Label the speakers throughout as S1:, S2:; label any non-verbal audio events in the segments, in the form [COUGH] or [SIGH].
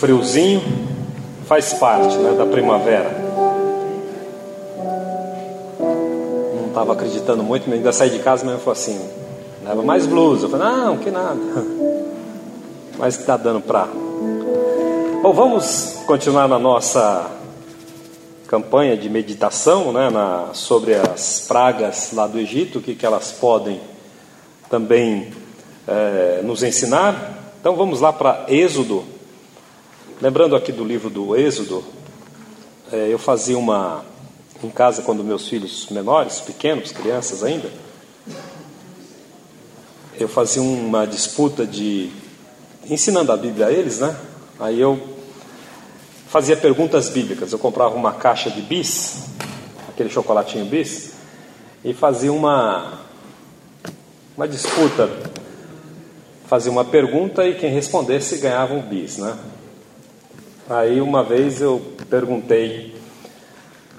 S1: friozinho faz parte né, da primavera. Não estava acreditando muito, mas ainda saí de casa mesmo falou assim, leva mais blusa. Eu falei, não, que nada. [LAUGHS] Mas está dando para. Bom, vamos continuar na nossa campanha de meditação né, na, sobre as pragas lá do Egito, o que, que elas podem também é, nos ensinar. Então vamos lá para Êxodo. Lembrando aqui do livro do Êxodo, é, eu fazia uma em casa quando meus filhos menores, pequenos, crianças ainda, eu fazia uma disputa de ensinando a Bíblia a eles, né? Aí eu fazia perguntas bíblicas. Eu comprava uma caixa de bis, aquele chocolatinho bis, e fazia uma uma disputa. Fazia uma pergunta e quem respondesse ganhava um bis, né? Aí uma vez eu perguntei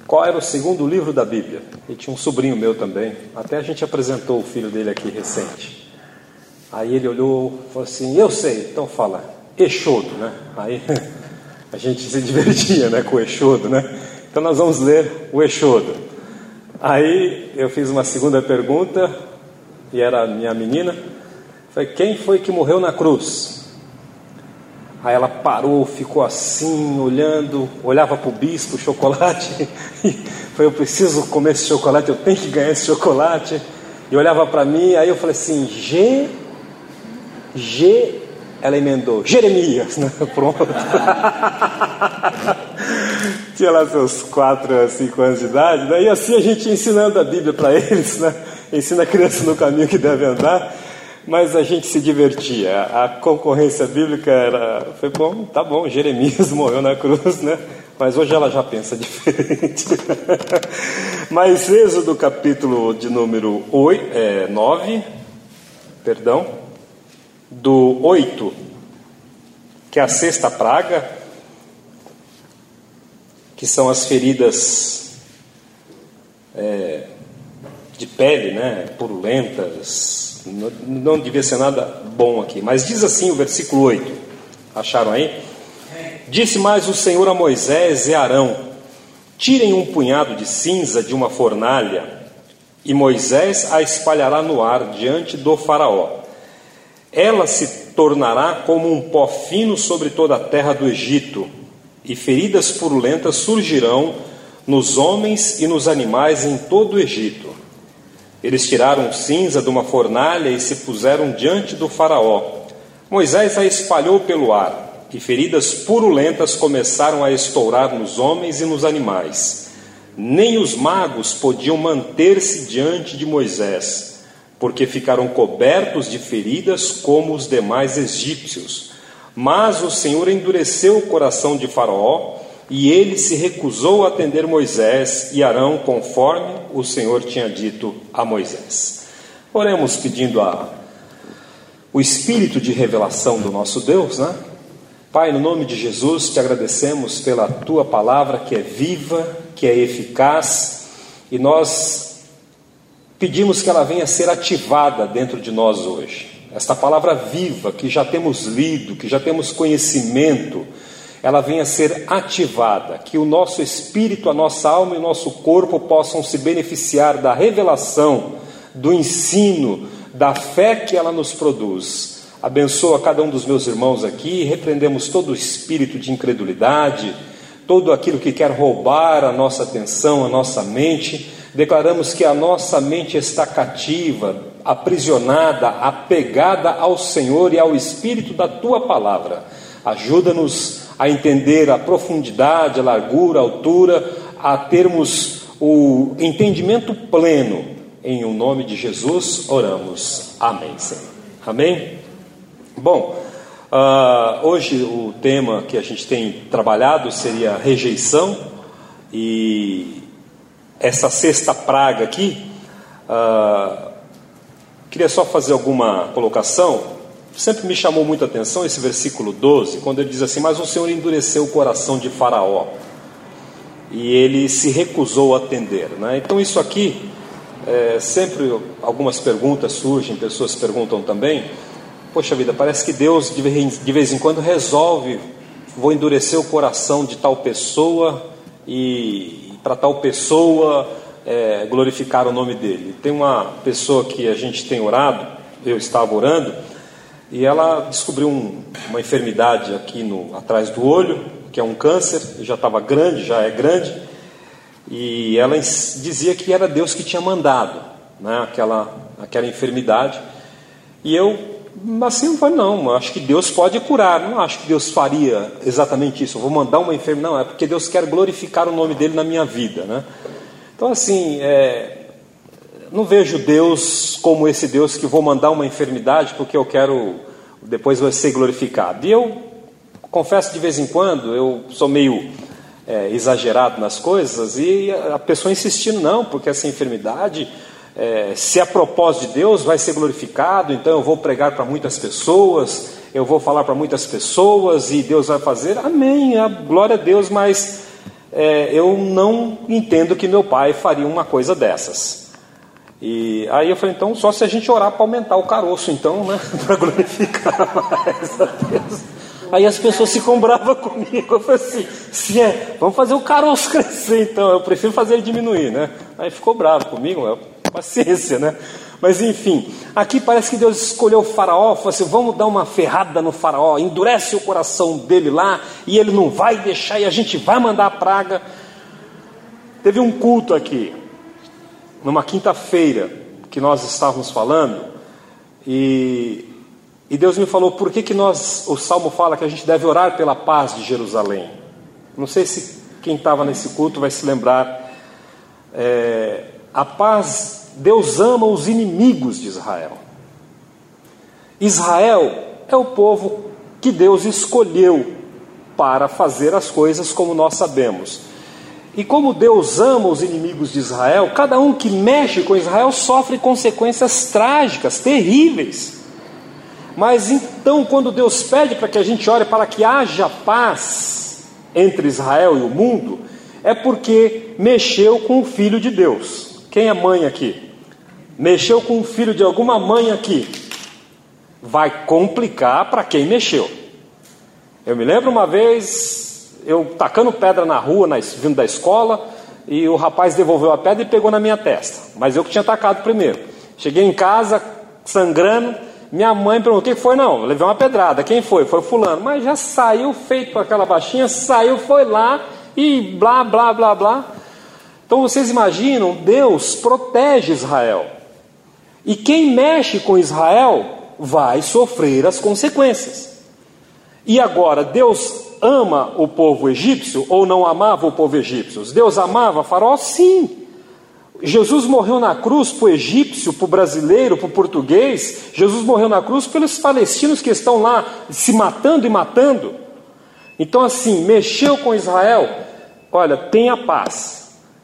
S1: qual era o segundo livro da Bíblia. E tinha um sobrinho meu também. Até a gente apresentou o filho dele aqui recente. Aí ele olhou e falou assim: Eu sei, então fala, Exodo, né? Aí [LAUGHS] a gente se divertia né, com o Exodo, né? Então nós vamos ler o Exodo. Aí eu fiz uma segunda pergunta, e era a minha menina. Falei: Quem foi que morreu na cruz? Aí ela parou, ficou assim, olhando, olhava para o bispo, chocolate, [LAUGHS] e foi, eu preciso comer esse chocolate, eu tenho que ganhar esse chocolate. E olhava para mim, aí eu falei assim, G, G, ela emendou, Jeremias, né? [LAUGHS] Pronto. [LAUGHS] Tinha lá seus 4 a 5 anos de idade, daí assim a gente ensinando a Bíblia para eles, né? Ensina a criança no caminho que deve andar mas a gente se divertia. A concorrência bíblica era, foi bom, tá bom, Jeremias [LAUGHS] morreu na cruz, né? Mas hoje ela já pensa [LAUGHS] diferente. mas Êxodo capítulo de número 8, é, 9, perdão, do 8, que é a sexta praga, que são as feridas é, de pele, né, purulentas, não, devia ser nada bom aqui. Mas diz assim o versículo 8. Acharam aí? Disse mais o Senhor a Moisés e Arão: Tirem um punhado de cinza de uma fornalha, e Moisés a espalhará no ar diante do Faraó. Ela se tornará como um pó fino sobre toda a terra do Egito, e feridas purulentas surgirão nos homens e nos animais em todo o Egito. Eles tiraram cinza de uma fornalha e se puseram diante do Faraó. Moisés a espalhou pelo ar, e feridas purulentas começaram a estourar nos homens e nos animais. Nem os magos podiam manter-se diante de Moisés, porque ficaram cobertos de feridas como os demais egípcios. Mas o Senhor endureceu o coração de Faraó e ele se recusou a atender Moisés e Arão conforme o Senhor tinha dito a Moisés. Oremos pedindo a, o espírito de revelação do nosso Deus, né? Pai, no nome de Jesus, te agradecemos pela tua palavra que é viva, que é eficaz, e nós pedimos que ela venha ser ativada dentro de nós hoje. Esta palavra viva que já temos lido, que já temos conhecimento, ela venha a ser ativada, que o nosso espírito, a nossa alma e o nosso corpo possam se beneficiar da revelação, do ensino, da fé que ela nos produz. Abençoa cada um dos meus irmãos aqui, repreendemos todo o espírito de incredulidade, todo aquilo que quer roubar a nossa atenção, a nossa mente. Declaramos que a nossa mente está cativa, aprisionada, apegada ao Senhor e ao espírito da tua palavra. Ajuda-nos a entender a profundidade, a largura, a altura, a termos o entendimento pleno. Em o nome de Jesus oramos. Amém, Senhor. Amém? Bom, uh, hoje o tema que a gente tem trabalhado seria rejeição e essa sexta praga aqui. Uh, queria só fazer alguma colocação sempre me chamou muita atenção esse versículo 12, quando ele diz assim: Mas o Senhor endureceu o coração de Faraó e ele se recusou a atender. Né? Então, isso aqui, é, sempre algumas perguntas surgem, pessoas perguntam também. Poxa vida, parece que Deus de vez, em quando resolve vou endurecer o coração de tal pessoa e para tal pessoa é, glorificar o nome dele. Tem uma pessoa que a gente tem orado, eu estava orando, e ela descobriu um, uma enfermidade aqui no, atrás do olho, que é um câncer, já estava grande, já é grande, e ela dizia que era Deus que tinha mandado né, aquela, aquela enfermidade. E eu, assim, falei, não, acho que Deus pode curar, não acho que Deus faria exatamente isso, eu vou mandar uma enfermidade, não, é porque Deus quer glorificar o nome dele na minha vida. Né? Então, assim, é, não vejo Deus como esse Deus que vou mandar uma enfermidade porque eu quero depois vai ser glorificado. E eu confesso de vez em quando, eu sou meio é, exagerado nas coisas e a pessoa insistindo, não, porque essa enfermidade, é, se a propósito de Deus, vai ser glorificado, então eu vou pregar para muitas pessoas, eu vou falar para muitas pessoas e Deus vai fazer, amém, a glória a Deus, mas é, eu não entendo que meu pai faria uma coisa dessas. E aí eu falei, então só se a gente orar para aumentar o caroço, então, né? [LAUGHS] para glorificar mais a Deus. Aí as pessoas se combravam comigo. Eu falei assim, se é, vamos fazer o caroço crescer então. Eu prefiro fazer ele diminuir, né? Aí ficou bravo comigo, é paciência, né? Mas enfim, aqui parece que Deus escolheu o faraó, falou assim: vamos dar uma ferrada no faraó, endurece o coração dele lá, e ele não vai deixar, e a gente vai mandar a praga. Teve um culto aqui, numa quinta-feira, que nós estávamos falando, e, e Deus me falou por que, que nós, o Salmo fala que a gente deve orar pela paz de Jerusalém. Não sei se quem estava nesse culto vai se lembrar. É, a paz Deus ama os inimigos de Israel. Israel é o povo que Deus escolheu para fazer as coisas como nós sabemos. E como Deus ama os inimigos de Israel, cada um que mexe com Israel sofre consequências trágicas, terríveis. Mas então, quando Deus pede para que a gente ore para que haja paz entre Israel e o mundo, é porque mexeu com o Filho de Deus. Quem é mãe aqui? Mexeu com o filho de alguma mãe aqui? Vai complicar para quem mexeu. Eu me lembro uma vez, eu tacando pedra na rua, vindo da escola, e o rapaz devolveu a pedra e pegou na minha testa. Mas eu que tinha tacado primeiro. Cheguei em casa, sangrando. Minha mãe perguntou: o que foi? Não, levei uma pedrada. Quem foi? Foi Fulano. Mas já saiu feito com aquela baixinha, saiu, foi lá e blá, blá, blá, blá. Então vocês imaginam, Deus protege Israel. E quem mexe com Israel vai sofrer as consequências. E agora, Deus ama o povo egípcio ou não amava o povo egípcio? Deus amava Faraó? Sim. Jesus morreu na cruz para o egípcio, para o brasileiro, para o português. Jesus morreu na cruz pelos palestinos que estão lá se matando e matando. Então, assim, mexeu com Israel. Olha, tenha paz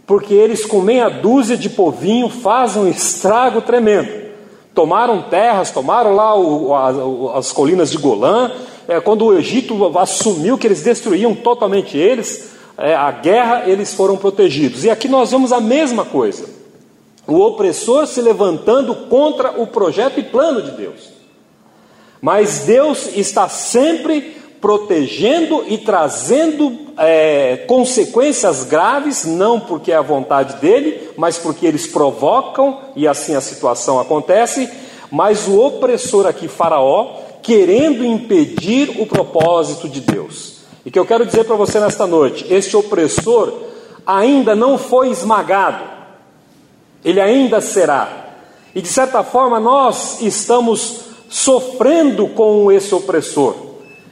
S1: porque eles com meia dúzia de povinho fazem um estrago tremendo. Tomaram terras, tomaram lá o, as colinas de Golã. É, quando o Egito assumiu que eles destruíam totalmente eles, é, a guerra, eles foram protegidos. E aqui nós vemos a mesma coisa: o opressor se levantando contra o projeto e plano de Deus. Mas Deus está sempre protegendo e trazendo é, consequências graves, não porque é a vontade dele, mas porque eles provocam e assim a situação acontece. Mas o opressor aqui, Faraó, querendo impedir o propósito de Deus. E que eu quero dizer para você nesta noite: este opressor ainda não foi esmagado, ele ainda será. E de certa forma nós estamos sofrendo com esse opressor.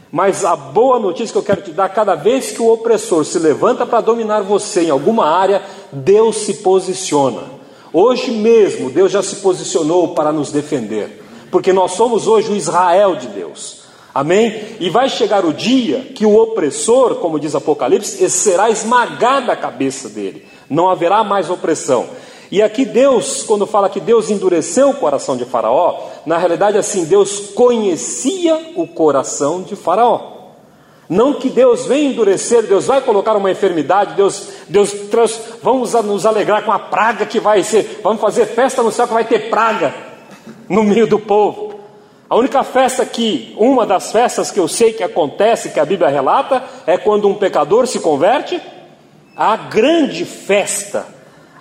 S1: Mas a boa notícia que eu quero te dar: cada vez que o opressor se levanta para dominar você em alguma área, Deus se posiciona. Hoje mesmo, Deus já se posicionou para nos defender, porque nós somos hoje o Israel de Deus. Amém? E vai chegar o dia que o opressor, como diz Apocalipse, será esmagada a cabeça dele, não haverá mais opressão. E aqui Deus, quando fala que Deus endureceu o coração de Faraó, na realidade assim, Deus conhecia o coração de Faraó. Não que Deus venha endurecer, Deus vai colocar uma enfermidade, Deus, Deus trans, vamos nos alegrar com a praga que vai ser, vamos fazer festa no céu que vai ter praga no meio do povo. A única festa que, uma das festas que eu sei que acontece, que a Bíblia relata, é quando um pecador se converte. A grande festa,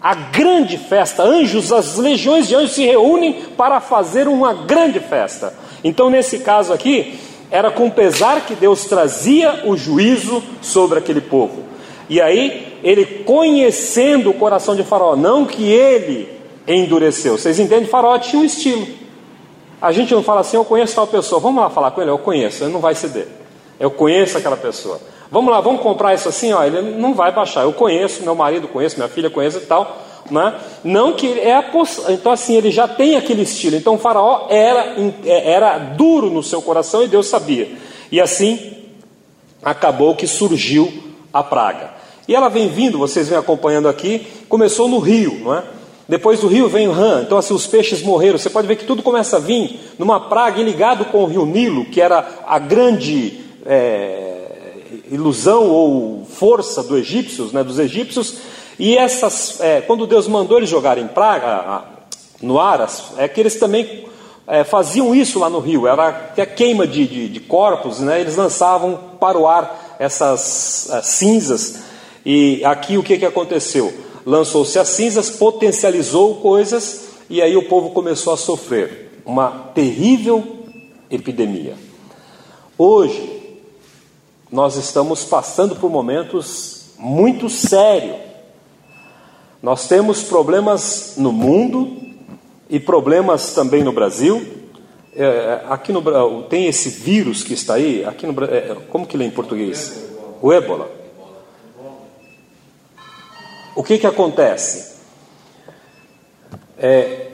S1: a grande festa, anjos, as legiões de anjos se reúnem para fazer uma grande festa. Então, nesse caso aqui, era com pesar que Deus trazia o juízo sobre aquele povo. E aí, ele conhecendo o coração de Faraó, não que ele endureceu. Vocês entendem? Faraó tinha um estilo. A gente não fala assim, eu conheço tal pessoa, vamos lá falar com ele, eu conheço, ele não vai ceder. Eu conheço aquela pessoa. Vamos lá, vamos comprar isso assim, ó, ele não vai baixar. Eu conheço, meu marido conhece, minha filha conhece e tal. Né? Não que é a então assim ele já tem aquele estilo. Então o faraó era era duro no seu coração e Deus sabia. E assim acabou que surgiu a praga. E ela vem vindo, vocês vêm acompanhando aqui, começou no rio, não é? Depois do rio vem o rã, então assim os peixes morreram. Você pode ver que tudo começa a vir numa praga ligado com o rio Nilo, que era a grande é, ilusão ou força dos egípcios, né, dos egípcios, e essas, é, quando Deus mandou eles jogarem praga no Aras, é que eles também é, faziam isso lá no rio, era até queima de, de, de, corpos, né? eles lançavam para o ar essas cinzas, e aqui o que, que aconteceu? Lançou-se as cinzas, potencializou coisas, e aí o povo começou a sofrer uma terrível epidemia. Hoje, nós estamos passando por momentos muito sérios nós temos problemas no mundo e problemas também no Brasil. É aqui no tem esse vírus que está aí. Aqui no é, como que lê em português? O ébola. O que que acontece? É,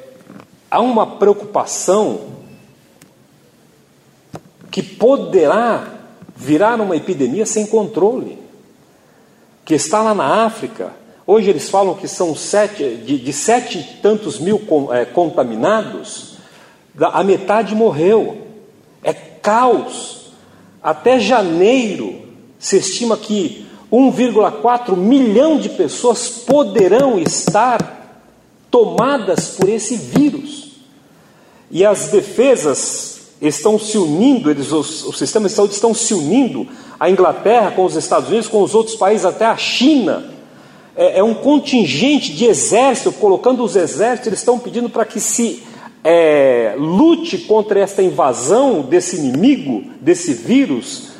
S1: há uma preocupação que poderá virar uma epidemia sem controle, que está lá na África, Hoje eles falam que são sete, de, de sete e tantos mil é, contaminados, a metade morreu. É caos. Até janeiro se estima que 1,4 milhão de pessoas poderão estar tomadas por esse vírus. E as defesas estão se unindo, eles, os, sistemas de saúde estão se unindo, a Inglaterra com os Estados Unidos, com os outros países, até a China é, é um contingente de exército, colocando os exércitos, eles estão pedindo para que se é, lute contra esta invasão desse inimigo, desse vírus,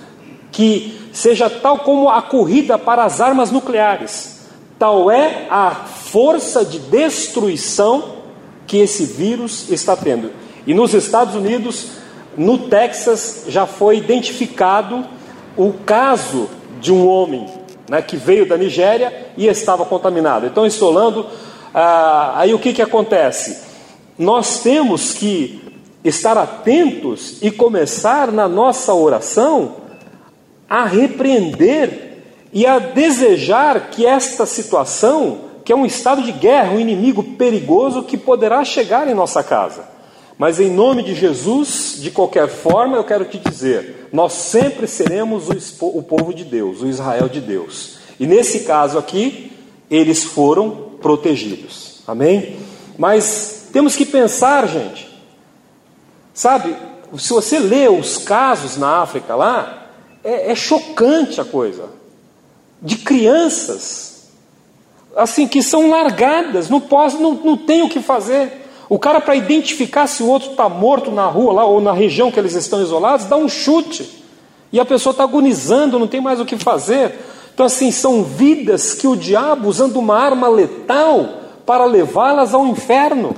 S1: que seja tal como a corrida para as armas nucleares. Tal é a força de destruição que esse vírus está tendo. E nos Estados Unidos, no Texas, já foi identificado o caso de um homem né, que veio da Nigéria e estava contaminado. Então, isolando, ah, aí o que, que acontece? Nós temos que estar atentos e começar na nossa oração a repreender e a desejar que esta situação, que é um estado de guerra, um inimigo perigoso que poderá chegar em nossa casa. Mas em nome de Jesus, de qualquer forma, eu quero te dizer: nós sempre seremos o, povo de Deus, o Israel de Deus. E nesse caso aqui, eles foram protegidos. Amém? Mas temos que pensar, gente. Sabe, se você lê os casos na África lá, é, é chocante a coisa. De crianças, assim, que são largadas, não, pode, não, não tem o que fazer. O cara, para identificar se o outro está morto na rua lá ou na região que eles estão isolados, dá um chute. E a pessoa está agonizando, não tem mais o que fazer. Então, assim, são vidas que o diabo, usando uma arma letal para levá-las ao inferno.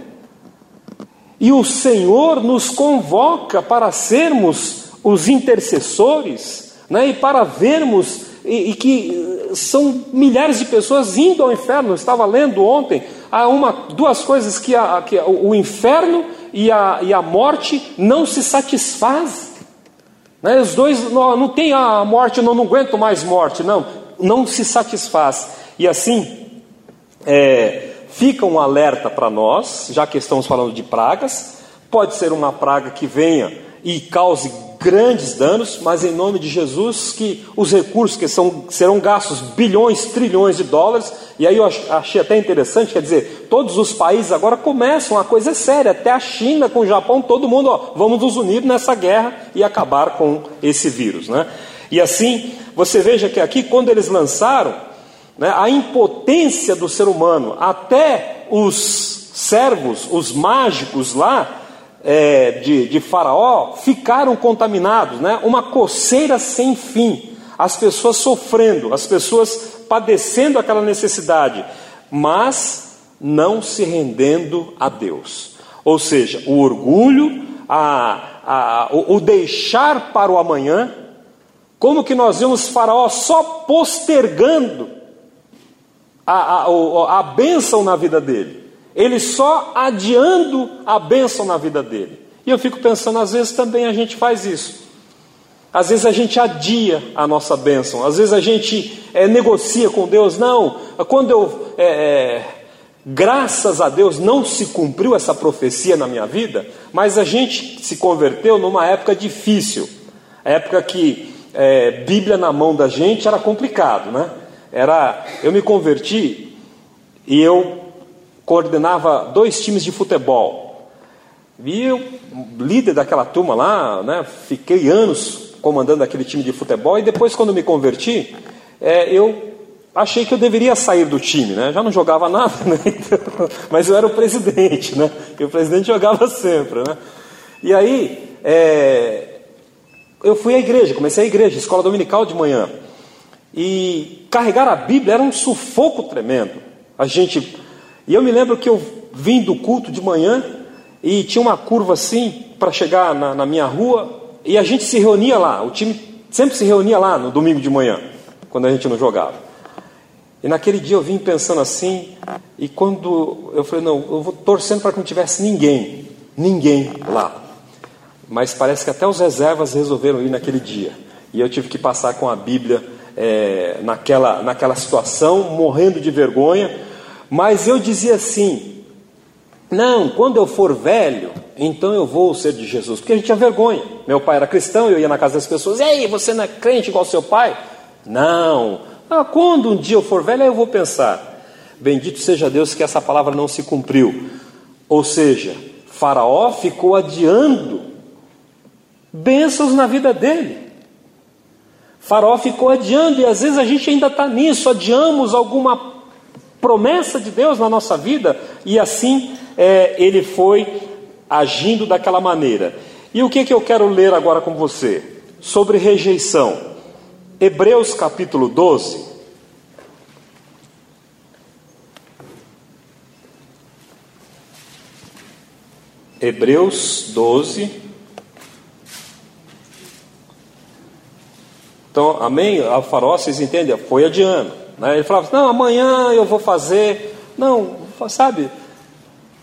S1: E o Senhor nos convoca para sermos os intercessores né, e para vermos e, e, que são milhares de pessoas indo ao inferno. Eu estava lendo ontem há uma, duas coisas que, a, que o inferno e a, e a morte não se satisfaz. Né? Os dois não, não tem a morte, eu não, não aguento mais morte, não, não se satisfaz. E assim é, fica um alerta para nós, já que estamos falando de pragas. Pode ser uma praga que venha e cause grandes danos, mas em nome de Jesus que os recursos que são, serão gastos bilhões, trilhões de dólares, e aí eu achei até interessante, quer dizer, todos os países agora começam a coisa séria, até a China com o Japão, todo mundo, ó, vamos nos unir nessa guerra e acabar com esse vírus, né? E assim, você veja que aqui quando eles lançaram, né, a impotência do ser humano, até os servos, os mágicos lá, é, de, de Faraó ficaram contaminados, né? uma coceira sem fim, as pessoas sofrendo, as pessoas padecendo aquela necessidade, mas não se rendendo a Deus. Ou seja, o orgulho, a, a, o, o deixar para o amanhã, como que nós vemos Faraó só postergando a, a, a bênção na vida dele ele só adiando a bênção na vida dele. E eu fico pensando, às vezes também a gente faz isso. Às vezes a gente adia a nossa bênção, às vezes a gente é, negocia com Deus. Não, quando eu, é, é, graças a Deus, não se cumpriu essa profecia na minha vida, mas a gente se converteu numa época difícil, época que é, Bíblia na mão da gente era complicado, né? Era, eu me converti e eu coordenava dois times de futebol. E eu, líder daquela turma lá, né, fiquei anos comandando aquele time de futebol. E depois, quando me converti, é, eu achei que eu deveria sair do time, né? Já não jogava nada, [LAUGHS] né? Então, mas eu era o presidente, né? E o presidente jogava sempre, né? E aí, é, eu fui à igreja, comecei a igreja, escola dominical de manhã. E carregar a Bíblia era um sufoco tremendo. A gente e eu me lembro que eu vim do culto de manhã e tinha uma curva assim para chegar na, na, minha rua e a gente se reunia lá. O time sempre se reunia lá no domingo de manhã, quando a gente não jogava. E naquele dia eu vim pensando assim, e quando eu falei, não, eu vou torcendo para que não tivesse ninguém, ninguém lá. Mas parece que até os reservas resolveram ir naquele dia. E eu tive que passar com a Bíblia é, naquela, naquela situação, morrendo de vergonha, mas eu dizia assim: não, quando eu for velho, então eu vou ser de Jesus, porque a gente tinha vergonha. Meu pai era cristão, eu ia na casa das pessoas, e aí, você não é crente igual seu pai? Não. Ah, quando um dia eu for velho, aí eu vou pensar. Bendito seja Deus que essa palavra não se cumpriu. Ou seja, Faraó ficou adiando bênçãos na vida dele. Faraó ficou adiando, e às vezes a gente ainda está nisso, adiamos alguma promessa de Deus na nossa vida, e assim é, ele foi agindo daquela maneira. E o que, que eu quero ler agora com você? Sobre rejeição. Hebreus capítulo 12. Hebreus 12. Então, amém? A farol, vocês entendem? Foi adiando. Né? Ele falava, não, amanhã eu vou fazer. Não, sabe,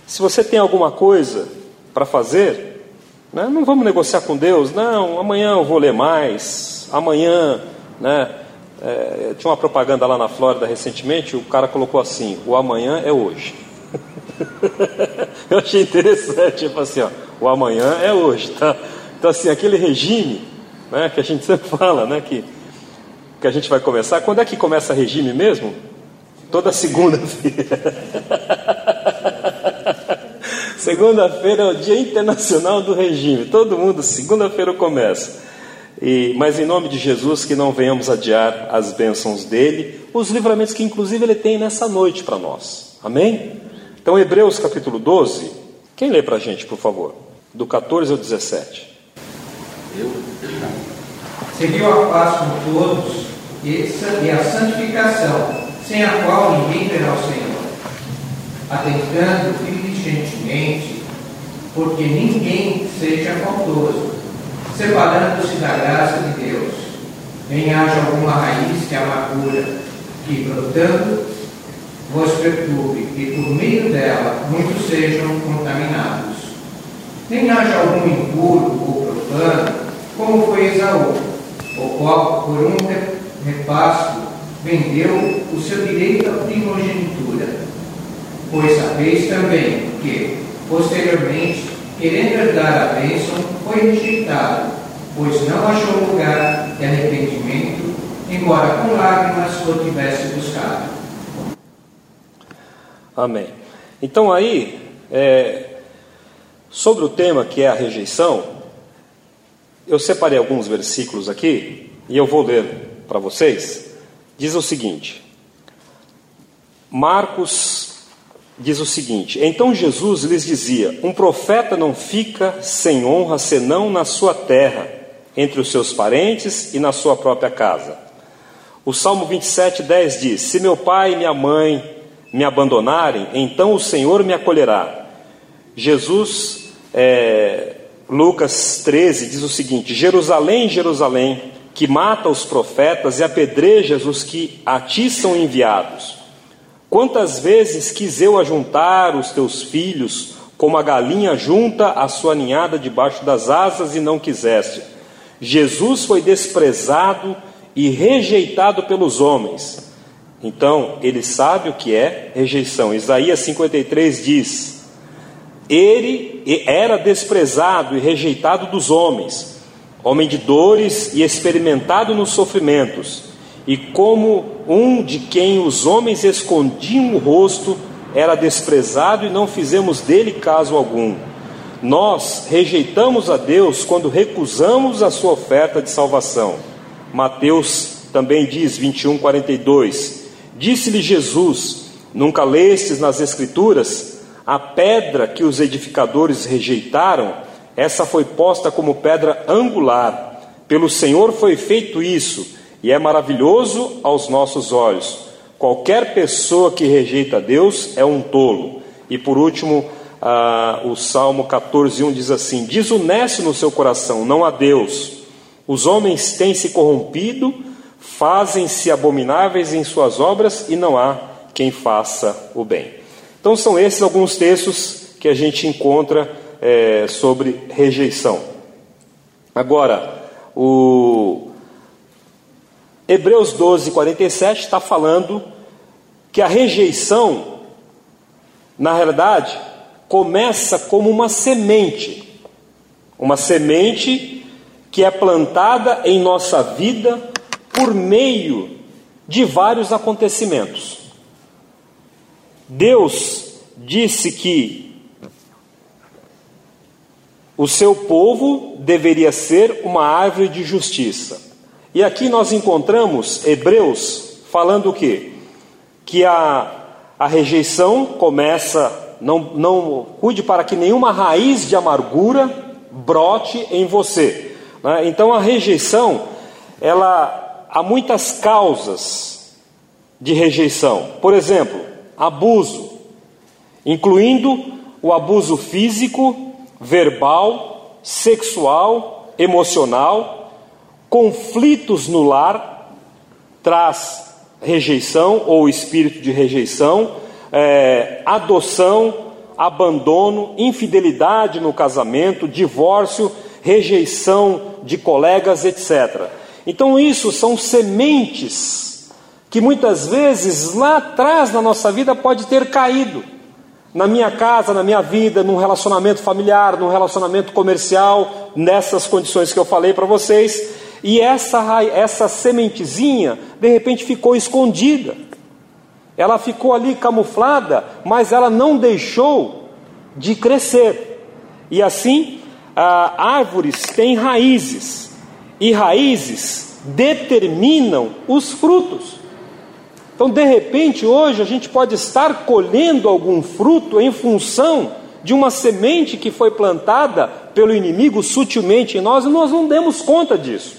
S1: se você tem alguma coisa para fazer, né, não vamos negociar com Deus, não, amanhã eu vou ler mais, amanhã, né? É, tinha uma propaganda lá na Flórida recentemente, o cara colocou assim, o amanhã é hoje. [LAUGHS] eu achei interessante, tipo assim, ó, o amanhã é hoje, tá? Então assim, aquele regime, né, que a gente [LAUGHS] sempre fala, né, que que a gente vai começar. Quando é que começa regime mesmo? Toda segunda-feira. [LAUGHS] segunda-feira é o Dia Internacional do Regime. Todo mundo, segunda-feira começa. E, mas em nome de Jesus, que não venhamos adiar as bênçãos dele, os livramentos que inclusive ele tem nessa noite para nós. Amém? Então, Hebreus capítulo 12. Quem lê para a gente, por favor? Do 14 ao 17.
S2: Eu? Seguiu a paz com todos e a santificação, sem a qual ninguém verá o Senhor, atentando diligentemente, porque ninguém seja faltoso, separando-se da graça de Deus, nem haja alguma raiz de amargura, que, brotando, vos perturbe, e por meio dela muitos sejam contaminados. Nem haja algum impuro ou profano, como foi Esaú, o qual, por um repasto, vendeu o seu direito à primogenitura. Pois sabeis também que, posteriormente, querendo herdar a bênção, foi rejeitado, pois não achou lugar de arrependimento, embora com lágrimas o tivesse buscado.
S1: Amém. Então aí, é, sobre o tema que é a rejeição, eu separei alguns versículos aqui e eu vou ler para vocês. Diz o seguinte: Marcos diz o seguinte: Então Jesus lhes dizia: Um profeta não fica sem honra senão na sua terra, entre os seus parentes e na sua própria casa. O Salmo 27, 10 diz: Se meu pai e minha mãe me abandonarem, então o Senhor me acolherá. Jesus, é, Lucas 13, diz o seguinte: Jerusalém, Jerusalém, que mata os profetas e apedrejas os que a ti são enviados. Quantas vezes quis eu ajuntar os teus filhos, como a galinha junta a sua ninhada debaixo das asas, e não quiseste? Jesus foi desprezado e rejeitado pelos homens. Então, ele sabe o que é rejeição. Isaías 53 diz: Ele era desprezado e rejeitado dos homens, homem de dores e experimentado nos sofrimentos e como um de quem os homens escondiam o rosto, era desprezado e não fizemos dele caso algum. Nós rejeitamos a Deus quando recusamos a sua oferta de salvação. Mateus também diz, 21, 42. Disse-lhe Jesus: Nunca lestes nas Escrituras a pedra que os edificadores rejeitaram? Essa foi posta como pedra angular. Pelo Senhor foi feito isso e é maravilhoso aos nossos olhos. Qualquer pessoa que rejeita Deus é um tolo. E por último, ah, o Salmo 14:1 diz assim: Desoneste no seu coração, não a Deus. Os homens têm se corrompido, fazem-se abomináveis em suas obras e não há quem faça o bem. Então, são esses alguns textos que a gente encontra é, sobre rejeição. Agora, o, Hebreus 12, 47 está falando que a rejeição, na realidade, começa como uma semente, uma semente que é plantada em nossa vida por meio de vários acontecimentos. Deus disse que o seu povo deveria ser uma árvore de justiça. E aqui nós encontramos Hebreus falando o quê? Que a, a rejeição começa, não, não cuide para que nenhuma raiz de amargura brote em você. Né? Então a rejeição, ela há muitas causas de rejeição. Por exemplo, abuso, incluindo o abuso físico, verbal, sexual, emocional Conflitos no lar traz rejeição ou espírito de rejeição, é, adoção, abandono, infidelidade no casamento, divórcio, rejeição de colegas, etc. Então, isso são sementes que muitas vezes lá atrás na nossa vida pode ter caído. Na minha casa, na minha vida, num relacionamento familiar, num relacionamento comercial, nessas condições que eu falei para vocês, e essa, essa sementezinha, de repente, ficou escondida. Ela ficou ali camuflada, mas ela não deixou de crescer. E assim, árvores têm raízes, e raízes determinam os frutos. Então, de repente, hoje a gente pode estar colhendo algum fruto em função de uma semente que foi plantada pelo inimigo sutilmente em nós e nós não demos conta disso.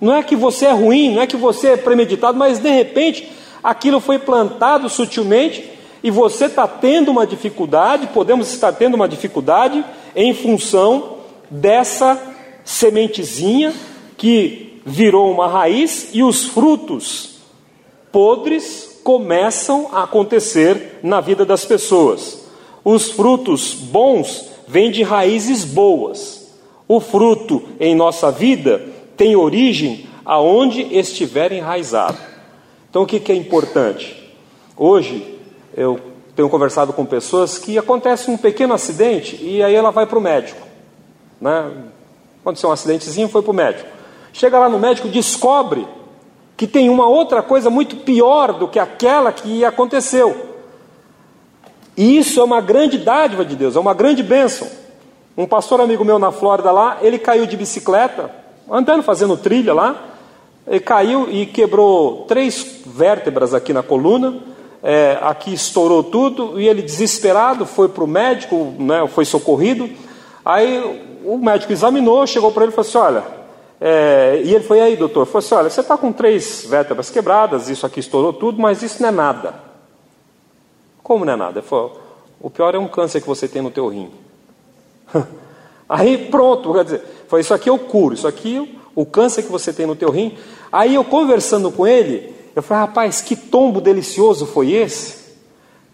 S1: Não é que você é ruim, não é que você é premeditado, mas de repente aquilo foi plantado sutilmente e você está tendo uma dificuldade, podemos estar tendo uma dificuldade em função dessa sementezinha que virou uma raiz e os frutos podres começam a acontecer na vida das pessoas. Os frutos bons vêm de raízes boas. O fruto em nossa vida tem origem aonde estiver enraizado. Então o que, é importante? Hoje eu tenho conversado com pessoas que acontece um pequeno acidente e aí ela vai para o médico. Né? Aconteceu um acidentezinho, foi para o médico. Chega lá no médico, descobre que tem uma outra coisa muito pior do que aquela que aconteceu. E isso é uma grande dádiva de Deus, é uma grande bênção. Um pastor amigo meu na Flórida lá, ele caiu de bicicleta, andando fazendo trilha lá, ele caiu e quebrou três vértebras aqui na coluna, é, aqui estourou tudo, e ele desesperado foi para o médico, né, foi socorrido. Aí o médico examinou, chegou para ele e falou assim: Olha, é, e ele foi aí, doutor, falou assim: Olha, você está com três vértebras quebradas, isso aqui estourou tudo, mas isso não é nada. Como não é nada? Ele falou: O pior é um câncer que você tem no teu rim. [LAUGHS] Aí pronto, quer dizer, foi isso aqui eu curo, isso aqui o câncer que você tem no teu rim. Aí eu conversando com ele, eu falei, rapaz, que tombo delicioso foi esse?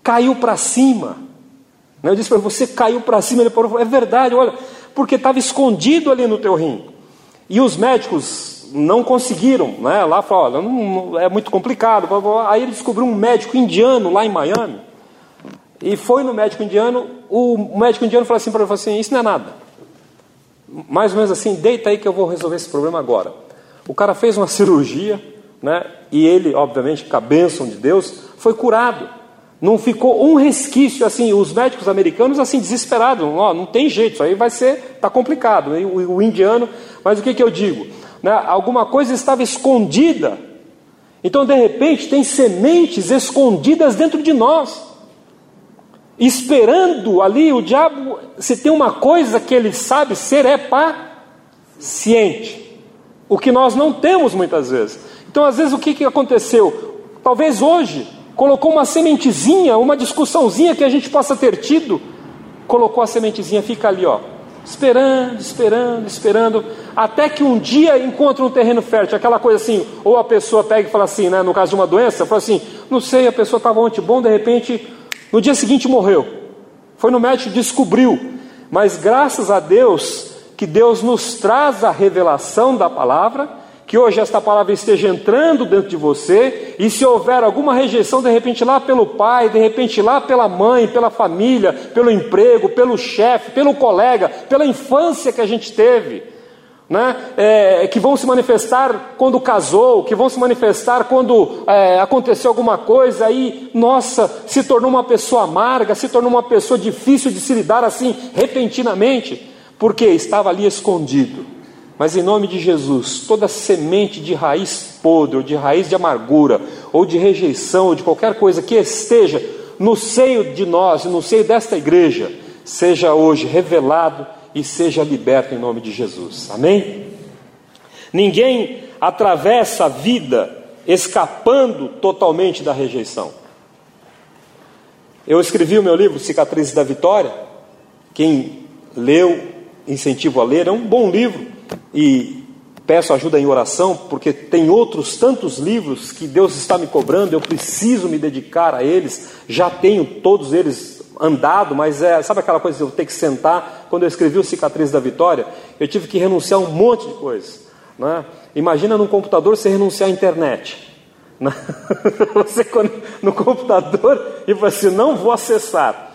S1: Caiu para cima. Eu disse para você, caiu para cima. Ele falou, é verdade, olha, porque estava escondido ali no teu rim. E os médicos não conseguiram, né? Lá falaram, é muito complicado. Aí ele descobriu um médico indiano lá em Miami. E foi no médico indiano, o médico indiano falou assim para ele, assim, isso não é nada. Mais ou menos assim, deita aí que eu vou resolver esse problema agora. O cara fez uma [LAUGHS] cirurgia, né? E ele, obviamente, com a bênção de Deus, foi curado. Não ficou um resquício assim, os médicos americanos assim desesperados, ó, não tem jeito, isso aí vai ser, tá complicado. O, o, indiano, mas o que, que eu digo? Né? Alguma coisa estava escondida. Então, de repente, tem sementes escondidas dentro de nós. Esperando ali, o diabo, se tem uma coisa que ele sabe ser, é paciente. O que nós não temos muitas vezes. Então, às vezes, o que, que aconteceu? Talvez hoje, colocou uma sementezinha, uma discussãozinha que a gente possa ter tido, colocou a sementezinha, fica ali, ó, esperando, esperando, esperando, até que um dia encontre um terreno fértil, aquela coisa assim, ou a pessoa pega e fala assim, né, no caso de uma doença, fala assim, não sei, a pessoa estava ontem bom, de repente, no dia seguinte morreu. Foi no médico, descobriu, mas graças a Deus, que Deus nos traz a revelação da palavra, que hoje esta palavra esteja entrando dentro de você, e se houver alguma rejeição, de repente lá pelo pai, de repente lá pela mãe, pela família, pelo emprego, pelo chefe, pelo colega, pela infância que a gente teve, né? É, que vão se manifestar quando casou, que vão se manifestar quando é, aconteceu alguma coisa aí, nossa, se tornou uma pessoa amarga, se tornou uma pessoa difícil de se lidar assim repentinamente, porque estava ali escondido. Mas em nome de Jesus, toda semente de raiz podre, ou de raiz de amargura, ou de rejeição, ou de qualquer coisa que esteja no seio de nós, no seio desta igreja, seja hoje revelado e seja liberto em nome de Jesus. Amém? Ninguém atravessa a vida escapando totalmente da rejeição. Eu escrevi o meu livro Cicatrizes da Vitória. Quem leu, incentivo a ler, é um bom livro e peço ajuda em oração, porque tem outros tantos livros que Deus está me cobrando, eu preciso me dedicar a eles, já tenho todos eles andado, mas é, sabe aquela coisa de eu ter que sentar? Quando eu escrevi o Cicatriz da Vitória, eu tive que renunciar a um monte de coisas. Né? Imagina num computador você renunciar à internet. Né? [LAUGHS] Você no computador e você assim, não vou acessar.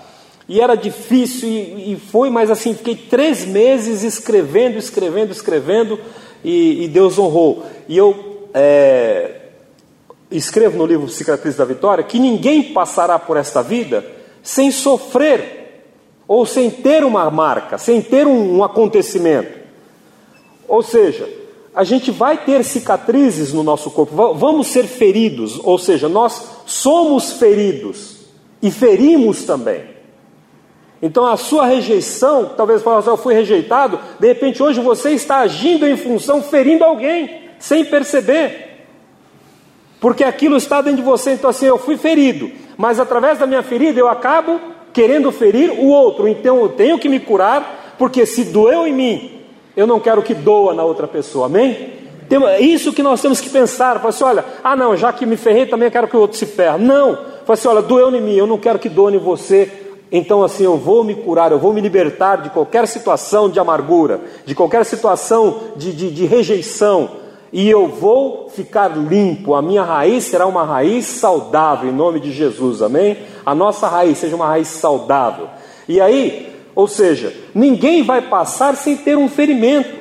S1: E era difícil, e, e, foi, mas assim, fiquei três meses escrevendo, escrevendo, escrevendo, e, e Deus honrou. E eu é, escrevo no livro Cicatriz da Vitória que ninguém passará por esta vida sem sofrer, ou sem ter uma marca, sem ter um, um acontecimento. Ou seja, a gente vai ter cicatrizes no nosso corpo, vamos ser feridos, ou seja, nós somos feridos e ferimos também. Então a sua rejeição, talvez fale assim, eu fui rejeitado, de repente hoje você está agindo em função, ferindo alguém, sem perceber. Porque aquilo está dentro de você, então assim, eu fui ferido, mas através da minha ferida eu acabo querendo ferir o outro, então eu tenho que me curar, porque se doeu em mim, eu não quero que doa na outra pessoa, amém? É isso que nós temos que pensar, falar assim, olha, ah não, já que me ferrei, também quero que o outro se ferre. Não, fala assim, olha, doeu em mim, eu não quero que doe em você, então assim eu vou me curar, eu vou me libertar de qualquer situação de amargura, de qualquer situação de, de, de rejeição, e eu vou ficar limpo. A minha raiz será uma raiz saudável, em nome de Jesus, amém? A nossa raiz seja uma raiz saudável. E aí, ou seja, ninguém vai passar sem ter um ferimento.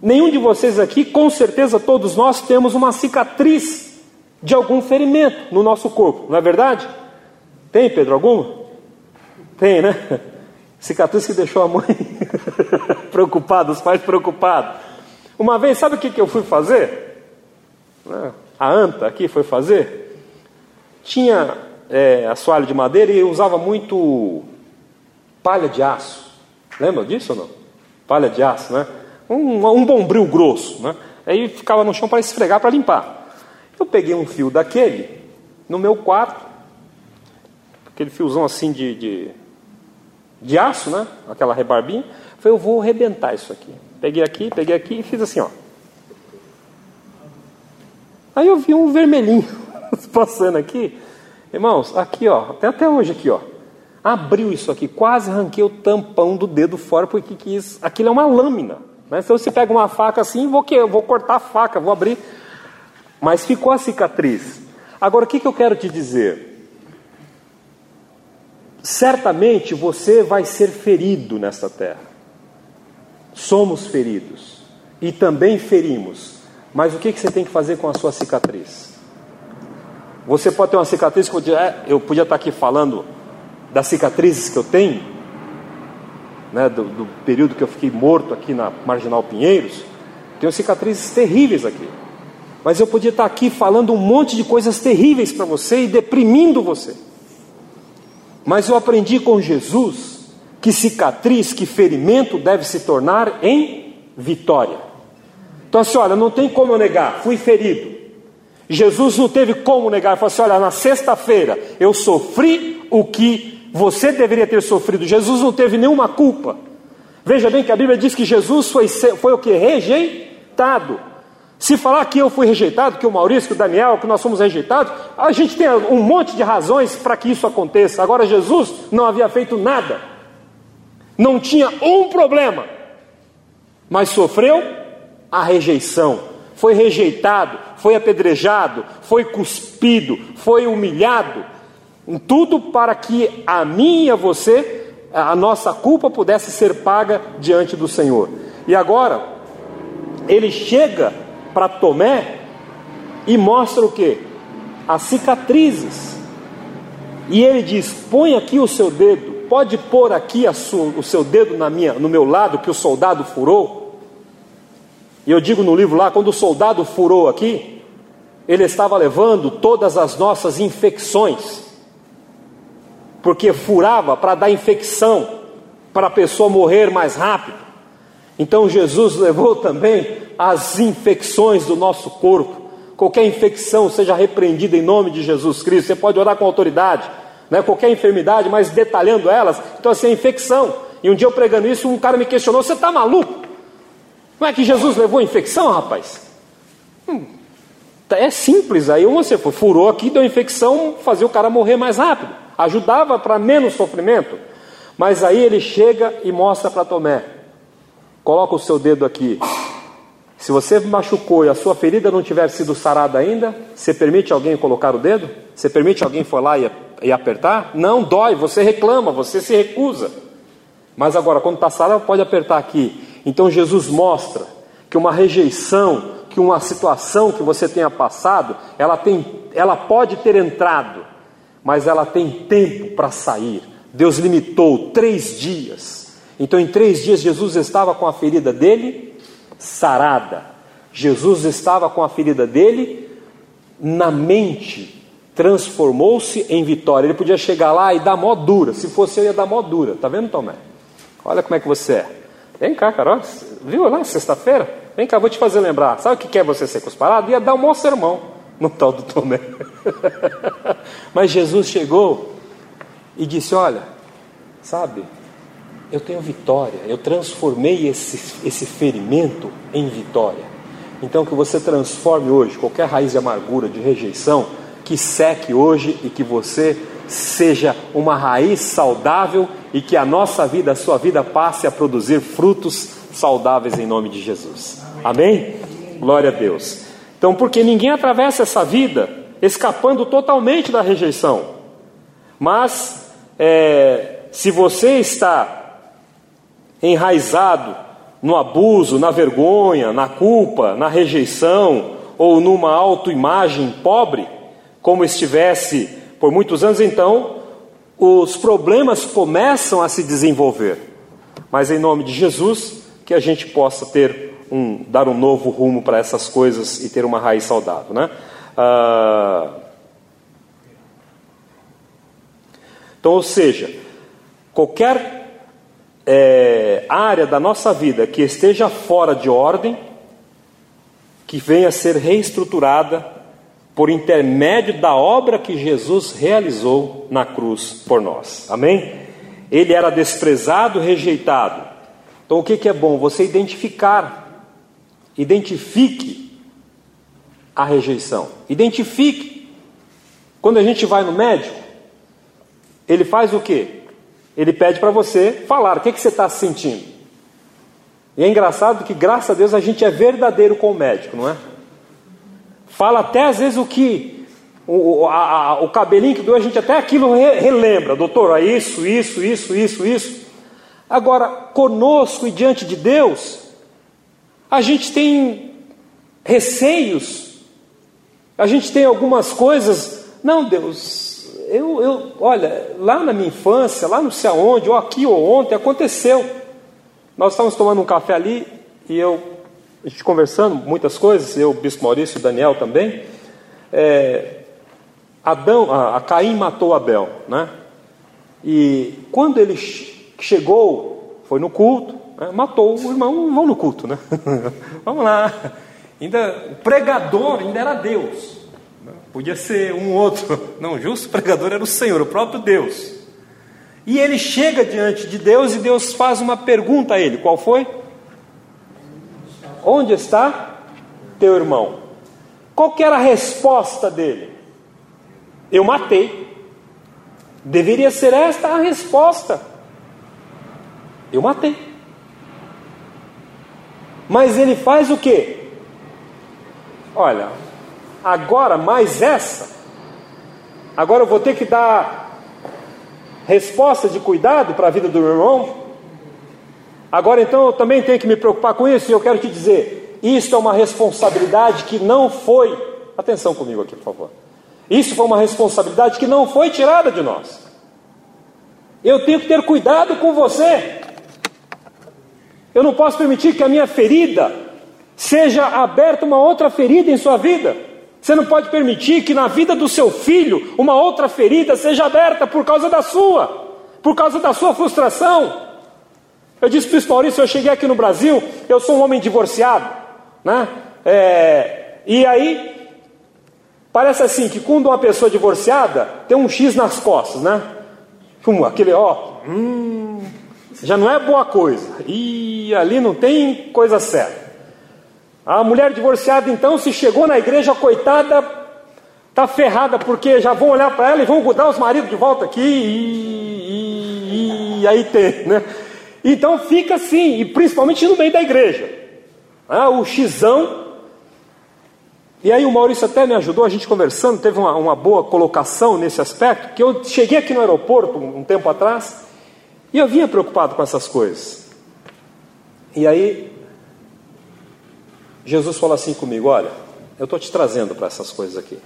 S1: Nenhum de vocês aqui, com certeza todos nós temos uma cicatriz de algum ferimento no nosso corpo, não é verdade? Tem, Pedro, alguma? Tem, né? Cicatriz que deixou a mãe [LAUGHS] preocupada, os pais preocupados. Uma vez, sabe o que, que eu fui fazer? Né? A anta aqui foi fazer. Tinha é, assoalho de madeira e usava muito palha de aço. Lembra disso ou não? Palha de aço, né? Um, um bombril grosso, né? Aí ficava no chão para esfregar, para limpar. Eu peguei um fio daquele no meu quarto, aquele fiozão assim de, de, de aço, né? Aquela rebarbinha. Falei, eu vou arrebentar isso aqui. Peguei aqui, peguei aqui e fiz assim, ó. Aí eu vi um vermelhinho [LAUGHS] passando aqui. Irmãos, aqui ó, até, até hoje aqui ó. Abriu isso aqui, quase arranquei o tampão do dedo fora, porque quis. Aquilo é uma lâmina. Né? Se você pega uma faca assim, vou, que, vou cortar a faca, vou abrir. Mas ficou a cicatriz. Agora, o que, que eu quero te dizer? Certamente você vai ser ferido nesta terra. Somos feridos e também ferimos. Mas o que, você tem que fazer com a sua cicatriz? Você pode ter uma cicatriz que eu podia, é, eu podia estar aqui falando das cicatrizes que eu tenho, né, do, do, período que eu fiquei morto aqui na Marginal Pinheiros. Tenho cicatrizes terríveis aqui. Mas eu podia estar aqui falando um monte de coisas terríveis para você e deprimindo você. Mas eu aprendi com Jesus que cicatriz, que ferimento deve se tornar em vitória. Então, assim, olha, não tem como eu negar, fui ferido. Jesus não teve como negar, falou assim: olha, na sexta-feira eu sofri o que você deveria ter sofrido. Jesus não teve nenhuma culpa. Veja bem que a Bíblia diz que Jesus foi, foi o que? Rejeitado. Se falar que eu fui rejeitado, que o Maurício, que o Daniel, que nós somos rejeitados, a gente tem um monte de razões para que isso aconteça. Agora, Jesus não havia feito nada não tinha um problema, mas sofreu a rejeição, foi rejeitado, foi apedrejado, foi cuspido, foi humilhado, tudo para que a mim e a você, a nossa culpa pudesse ser paga diante do Senhor. E agora, ele chega para Tomé e mostra o que? As cicatrizes. E ele diz: põe aqui o seu dedo pode pôr aqui sua, o seu dedo na minha, no meu lado que o soldado furou? E eu digo no livro lá, quando o soldado furou aqui, ele estava levando todas as nossas infecções, porque furava para dar infecção, para a pessoa morrer mais rápido. Então Jesus levou também as infecções do nosso corpo. Qualquer infecção seja repreendida em nome de Jesus Cristo. Você pode orar com autoridade né, qualquer enfermidade, mas detalhando elas. Então, assim, a infecção. E um dia eu pregando isso, um cara me questionou: Você está maluco? Não é que Jesus levou a infecção, rapaz? Hum, é simples. Aí você furou aqui, deu infecção, fazia o cara morrer mais rápido. Ajudava para menos sofrimento. Mas aí ele chega e mostra para Tomé: Coloca o seu dedo aqui. Se você machucou e a sua ferida não tiver sido sarada ainda, você permite alguém colocar o dedo? Você permite alguém for lá e e apertar? Não, dói, você reclama, você se recusa. Mas agora, quando está sarado, pode apertar aqui. Então Jesus mostra que uma rejeição, que uma situação que você tenha passado, ela, tem, ela pode ter entrado, mas ela tem tempo para sair. Deus limitou três dias. Então, em três dias, Jesus estava com a ferida dele sarada. Jesus estava com a ferida dele na mente transformou-se em vitória. Ele podia chegar lá e dar mó dura. Se fosse eu, ia dar mó dura. Tá vendo, Tomé? Olha como é que você é. Vem cá, Carol. Viu lá, sexta-feira? Vem cá, vou te fazer lembrar. Sabe o que é você ser cusparado? Ia dar um mó sermão no tal do Tomé. [LAUGHS] Mas Jesus chegou e disse: Olha, sabe, eu tenho vitória. Eu transformei esse, esse ferimento em vitória. Então, que você transforme hoje qualquer raiz de amargura, de rejeição, que seque hoje e que você seja uma raiz saudável e que a nossa vida, a sua vida passe a produzir frutos saudáveis em nome de Jesus. Amém? Glória a Deus. Então, porque ninguém atravessa essa vida escapando totalmente da rejeição, mas é, se você está enraizado no abuso, na vergonha, na culpa, na rejeição ou numa autoimagem pobre, como estivesse por muitos anos, então os problemas começam a se desenvolver. Mas em nome de Jesus, que a gente possa ter um, dar um novo rumo para essas coisas e ter uma raiz saudável, né? Ah, então, ou seja, qualquer é, área da nossa vida que esteja fora de ordem, que venha a ser reestruturada por intermédio da obra que Jesus realizou na cruz por nós. Amém? Ele era desprezado, rejeitado. Então o que, que é bom? Você identificar, identifique a rejeição, identifique. Quando a gente vai no médico, ele faz o quê? Ele pede para você falar o que, que você está sentindo. E é engraçado que, graças a Deus, a gente é verdadeiro com o médico, não é? Fala até às vezes o que o, a, a, o cabelinho que doeu, a gente até aquilo re, relembra, doutor, é isso, isso, isso, isso, isso. Agora, conosco e diante de Deus, a gente tem receios, a gente tem algumas coisas. Não, Deus, eu, olha, lá na minha infância, lá não sei aonde, ou aqui ou ontem, aconteceu. Nós estávamos tomando um café ali e eu a gente conversando muitas coisas, eu, Bispo Maurício Daniel também. É, Adão, a, a Caim matou Abel, né? E quando ele chegou, foi no culto, né? matou o irmão, vão no culto, né? [LAUGHS] Vamos lá. Ainda o pregador ainda era Deus. Podia ser um outro. [LAUGHS] Não, justo pregador era o Senhor, o próprio Deus. E ele chega diante de Deus e Deus faz uma pergunta a ele. Qual foi? Onde está teu irmão? Qual que era a resposta dele? Eu matei. Deveria ser esta a resposta. Eu matei. Mas ele faz o quê? Olha, agora mais essa. Agora eu vou ter que dar resposta de cuidado para a vida do meu irmão. Agora então eu também tenho que me preocupar com isso, e eu quero te dizer: isto é uma responsabilidade que não foi. Atenção comigo aqui, por favor. Isso foi uma responsabilidade que não foi tirada de nós. Eu tenho que ter cuidado com você. Eu não posso permitir que a minha ferida seja aberta uma outra ferida em sua vida. Você não pode permitir que na vida do seu filho uma outra ferida seja aberta por causa da sua, por causa da sua frustração, eu disse para o Maurício, eu cheguei aqui no Brasil, eu sou um homem divorciado, né? É, e aí, parece assim, que quando uma pessoa divorciada tem um X nas costas, né? Hum, aquele, ó, hum, já não é boa coisa. E ali não tem coisa certa. A mulher divorciada, então, se chegou na igreja, coitada, tá ferrada, porque já vão olhar para ela e vão mudar os maridos de volta aqui, e, e, e aí tem, né? Então fica assim, e principalmente no meio da igreja. Ah, o xizão. E aí o Maurício até me ajudou, a gente conversando, teve uma, uma boa colocação nesse aspecto, que eu cheguei aqui no aeroporto um, um tempo atrás, e eu vinha preocupado com essas coisas. E aí Jesus falou assim comigo: Olha, eu estou te trazendo para essas coisas aqui.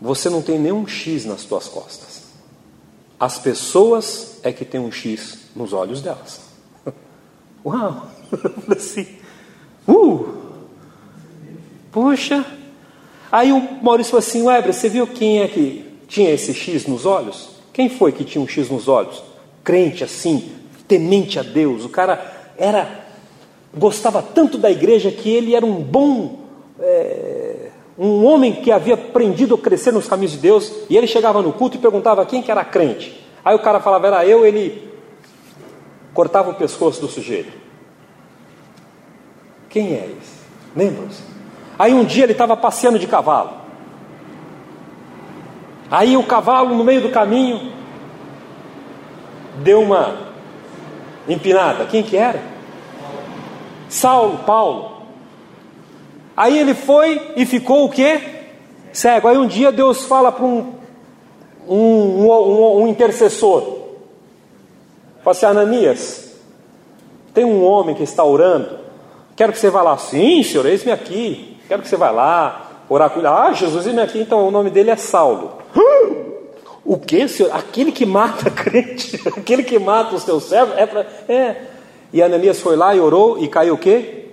S1: Você não tem nenhum X nas tuas costas. As pessoas é que tem um X nos olhos delas. [LAUGHS] Uau! assim, uh! Puxa! Aí o Maurício falou assim: Weber, você viu quem é que tinha esse X nos olhos? Quem foi que tinha um X nos olhos? Crente assim, temente a Deus. O cara era gostava tanto da igreja que ele era um bom, é, um homem que havia aprendido a crescer nos caminhos de Deus. E ele chegava no culto e perguntava quem que era crente. Aí o cara falava, era eu, ele cortava o pescoço do sujeito. Quem é esse? Lembram-se? Aí um dia ele estava passeando de cavalo. Aí o cavalo, no meio do caminho, deu uma empinada. Quem que era? Saulo, Paulo. Aí ele foi e ficou o quê? Cego. Aí um dia Deus fala para um, um, um, um, intercessor. Fala assim, Ananias, Tem um homem que está orando. Quero que você vá lá. Sim, senhor, eis-me aqui. Quero que você vá lá orar com ele. Ah, Jesus, eis-me aqui. Então o nome dele é Saulo. O que, senhor? Aquele que mata [LAUGHS] crente, aquele que mata os teus servos, é, pra... é. E Ananias foi lá e orou e caiu o quê?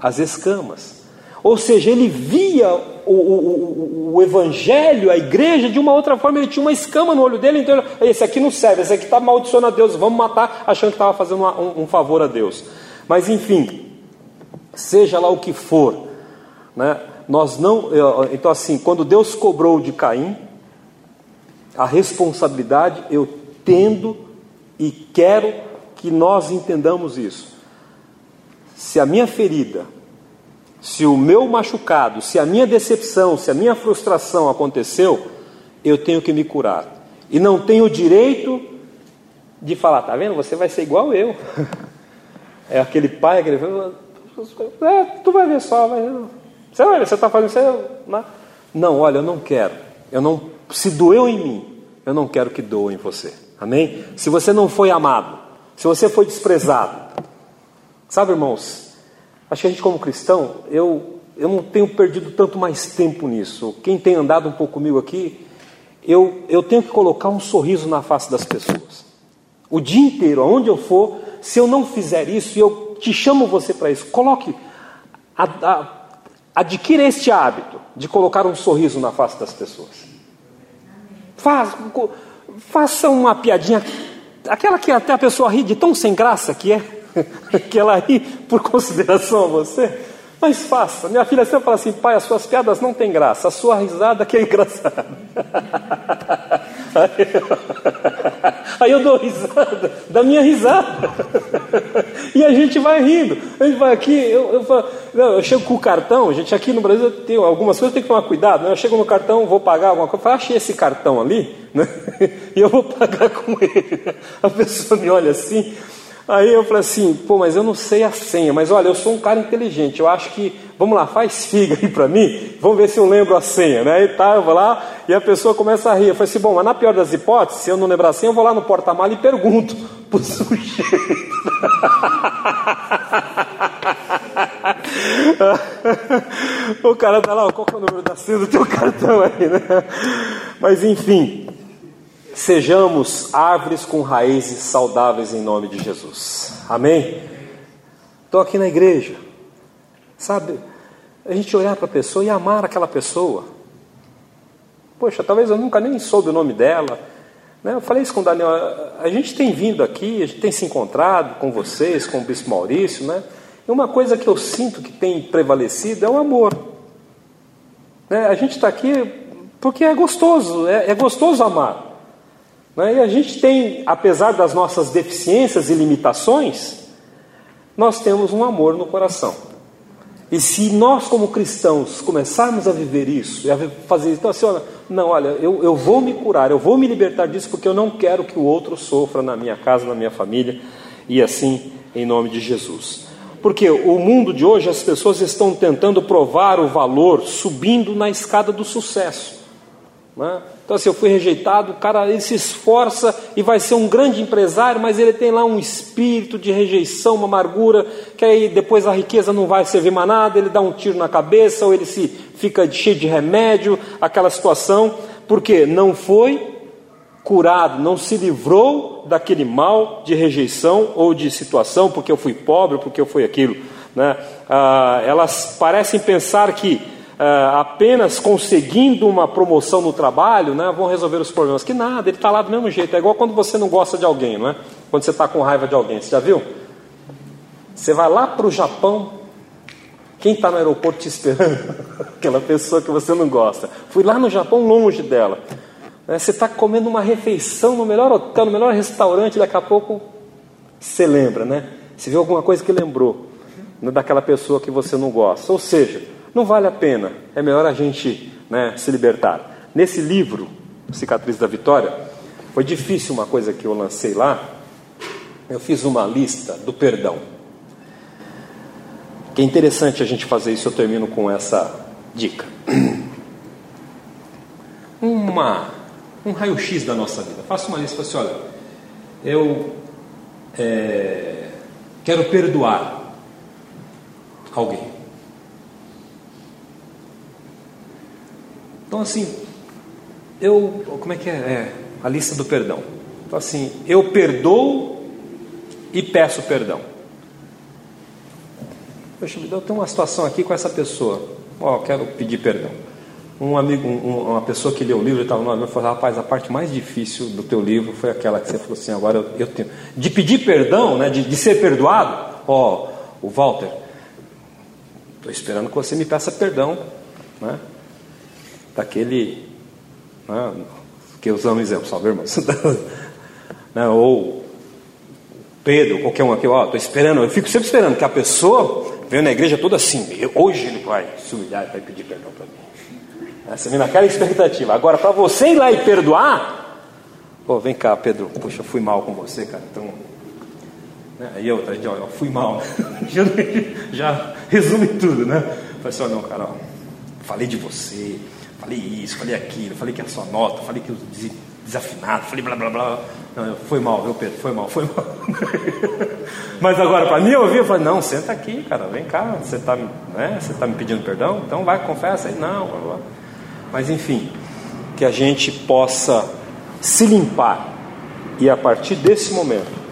S1: As escamas. Ou seja, ele via o, o, o, evangelho, a igreja, de uma outra forma, ele tinha uma escama no olho dele, então esse aqui não serve, esse aqui está maldicionando a Deus, vamos matar, achando que estava fazendo uma, um, um favor a Deus. Mas enfim, seja lá o que for, né? Nós não, então assim, quando Deus cobrou de Caim, a responsabilidade eu tendo e quero que nós entendamos isso. Se a minha ferida se o meu machucado, se a minha decepção, se a minha frustração aconteceu, eu tenho que me curar. E não tenho o direito de falar, tá vendo? Você vai ser igual eu. [LAUGHS] É aquele pai, aquele é, tu vai ver só, vai, você vai ver, você está fazendo isso. Né? Não, olha, eu não quero. Eu não, se doeu em mim, eu não quero que doa em você. Amém? Se você não foi amado, se você foi desprezado, sabe, irmãos, Acho que a gente, como cristão, eu, eu não tenho perdido tanto mais tempo nisso. Quem tem andado um pouco comigo aqui, eu, eu tenho que colocar um sorriso na face das pessoas. O dia inteiro, aonde eu for, se eu não fizer isso, e eu te chamo você para isso, coloque, a, a, adquira este hábito de colocar um sorriso na face das pessoas. Faz, faça uma piadinha, aquela que até a pessoa ri de tão sem graça que é. [LAUGHS] que ela ri por consideração a você, mas faça. Minha filha sempre fala assim: pai, as suas piadas não têm graça, a sua risada que é engraçada. [LAUGHS] Aí eu, dou risada da minha risada. E a gente vai rindo. A gente vai aqui, eu, eu, falo, eu chego com o cartão, gente aqui no Brasil tem algumas coisas tem que tomar cuidado. Né? Eu chego no cartão, vou pagar alguma coisa, eu falo, achei esse cartão ali, né? [LAUGHS] e eu vou pagar com ele. A pessoa me olha assim. Aí eu falei assim, pô, mas eu não sei a senha, mas olha, eu sou um cara inteligente, eu acho que, vamos lá, faz figa aí para mim, vamos ver se eu lembro a senha, né? E tá, eu vou lá e a pessoa começa a rir. Eu falei assim, bom, mas na pior das hipóteses, se eu não lembrar a senha, eu vou lá no porta-mala e pergunto pro [LAUGHS] sujeito. [LAUGHS] o cara tá lá, qual é o número da senha do teu cartão aí, né? Mas enfim, Sejamos árvores com raízes saudáveis em nome de Jesus. Amém? Estou aqui na igreja. Sabe, a gente olhar para a pessoa e amar aquela pessoa. Poxa, talvez eu nunca nem soube o nome dela. Né? Eu falei isso com o Daniel. A gente tem vindo aqui, a gente tem se encontrado com vocês, com o Bispo Maurício, né? E uma coisa que eu sinto que tem prevalecido é o amor. Né? A gente está aqui porque é gostoso, é, é gostoso amar. Né? E a gente tem, apesar das nossas deficiências e limitações, nós temos um amor no coração. E se nós, como cristãos, começarmos a viver isso, e a fazer isso, então assim, olha, não, olha, eu, eu vou me curar, eu vou me libertar disso, porque eu não quero que o outro sofra na minha casa, na minha família, e assim, em nome de Jesus. Porque o mundo de hoje, as pessoas estão tentando provar o valor subindo na escada do sucesso. Né? Então, assim, eu fui rejeitado, o cara ele se esforça e vai ser um grande empresário, mas ele tem lá um espírito de rejeição, uma amargura, que aí depois a riqueza não vai servir mais nada, ele dá um tiro na cabeça, ou ele se fica cheio de remédio, aquela situação, porque não foi curado, não se livrou daquele mal de rejeição ou de situação, porque eu fui pobre, porque eu fui aquilo. Né? Ah, elas parecem pensar que uh, apenas conseguindo uma promoção no trabalho, né, vão resolver os problemas. Que nada, ele está lá do mesmo jeito. É igual quando você não gosta de alguém, não é? Quando você está com raiva de alguém. Você já viu? Você vai lá para o Japão, quem está no aeroporto te esperando? [LAUGHS] Aquela pessoa que você não gosta. Fui lá no Japão, longe dela. Né, você está comendo uma refeição no melhor hotel, no melhor restaurante, daqui a pouco você lembra, né? Você viu alguma coisa que lembrou né, daquela pessoa que você não gosta. Ou seja, não vale a pena, é melhor a gente né, se libertar. Nesse livro, Cicatriz da Vitória, foi difícil uma coisa que eu lancei lá. Eu fiz uma lista do perdão. Que é interessante a gente fazer isso, eu termino com essa dica. [CLEARS THROAT] Uma, um raio-x da nossa vida. Faça uma lista assim: olha, eu é, quero perdoar alguém. Então, assim, eu, como é que é? é a lista do perdão. Então, assim, eu perdoo e peço perdão. Poxa, eu tenho uma situação aqui com essa pessoa. Ó, oh, quero pedir perdão. Um amigo, um, uma pessoa que leu o livro estava no amigo falou: Rapaz, a parte mais difícil do teu livro foi aquela que você falou assim. Agora eu, eu tenho. De pedir perdão, né, de, de ser perdoado. Ó, oh, o Walter, estou esperando que você me peça perdão. Né, daquele. Né, que usamos exemplo, salve irmãos. [LAUGHS] né, ou Pedro, qualquer um aqui, ó, estou esperando, eu fico sempre esperando que a pessoa venha na igreja toda assim, hoje ele vai se humilhar e vai pedir perdão para mim. Você vem naquela expectativa. Agora, para você ir lá e perdoar, pô, vem cá, Pedro, puxa, fui mal com você, cara, então. Né? Aí eu, ó, fui mal. [LAUGHS] já, já resume tudo, né? Falei assim, não, cara, ó, falei de você, falei isso, falei aquilo, falei que a sua nota, falei que eu desafinado, falei blá blá blá. Não, foi mal, viu, Pedro? Foi mal, foi mal. [LAUGHS] Mas agora, para mim ouvir, eu falei: não, senta aqui, cara, vem cá, você está né, você tá me pedindo perdão? Então vai, confessa aí. Não, blá, blá. Mas enfim, que a gente possa se limpar e a partir desse momento.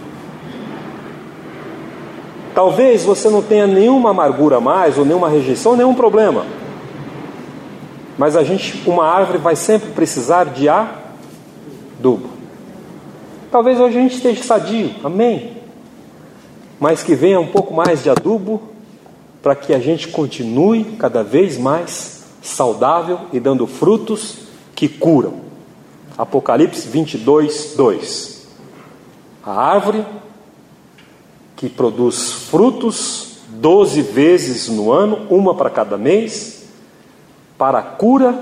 S1: Talvez você não tenha nenhuma amargura mais, ou nenhuma rejeição, nenhum problema. Mas a gente, uma árvore vai sempre precisar de adubo. Talvez hoje a gente esteja sadio, amém. Mas que venha um pouco mais de adubo para que a gente continue cada vez mais saudável e dando frutos que curam. Apocalipse 22, 2. A árvore que produz frutos doze vezes no ano, uma para cada mês, para a cura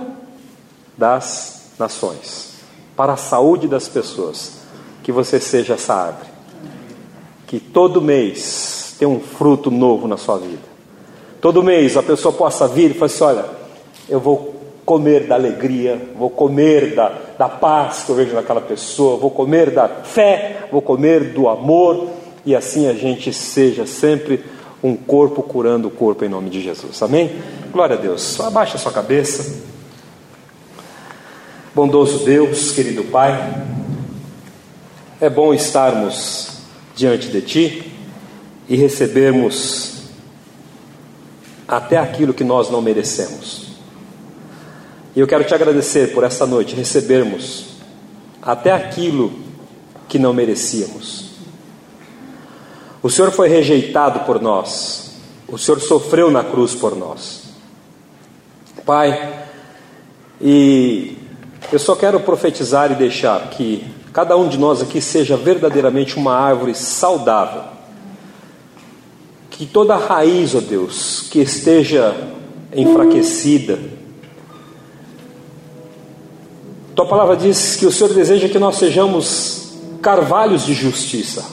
S1: das nações, para a saúde das pessoas que você seja essa árvore. Que todo mês tenha um fruto novo na sua vida. Todo mês a pessoa possa vir e falar assim: olha, eu vou comer da alegria, vou comer da, da paz que eu vejo naquela pessoa, vou comer da fé, vou comer do amor, e assim a gente seja sempre um corpo curando o corpo em nome de Jesus. Amém? Glória a Deus. Abaixa a sua cabeça. Bondoso Deus, querido Pai, é bom estarmos diante de Ti e recebermos até aquilo que nós não merecemos. E eu quero te agradecer por esta noite recebermos até aquilo que não merecíamos. O Senhor foi rejeitado por nós, o Senhor sofreu na cruz por nós. Pai, e eu só quero profetizar e deixar que cada um de nós aqui seja verdadeiramente uma árvore saudável. Que toda raiz, ó oh Deus, que esteja enfraquecida. Tua palavra diz que o Senhor deseja que nós sejamos carvalhos de justiça,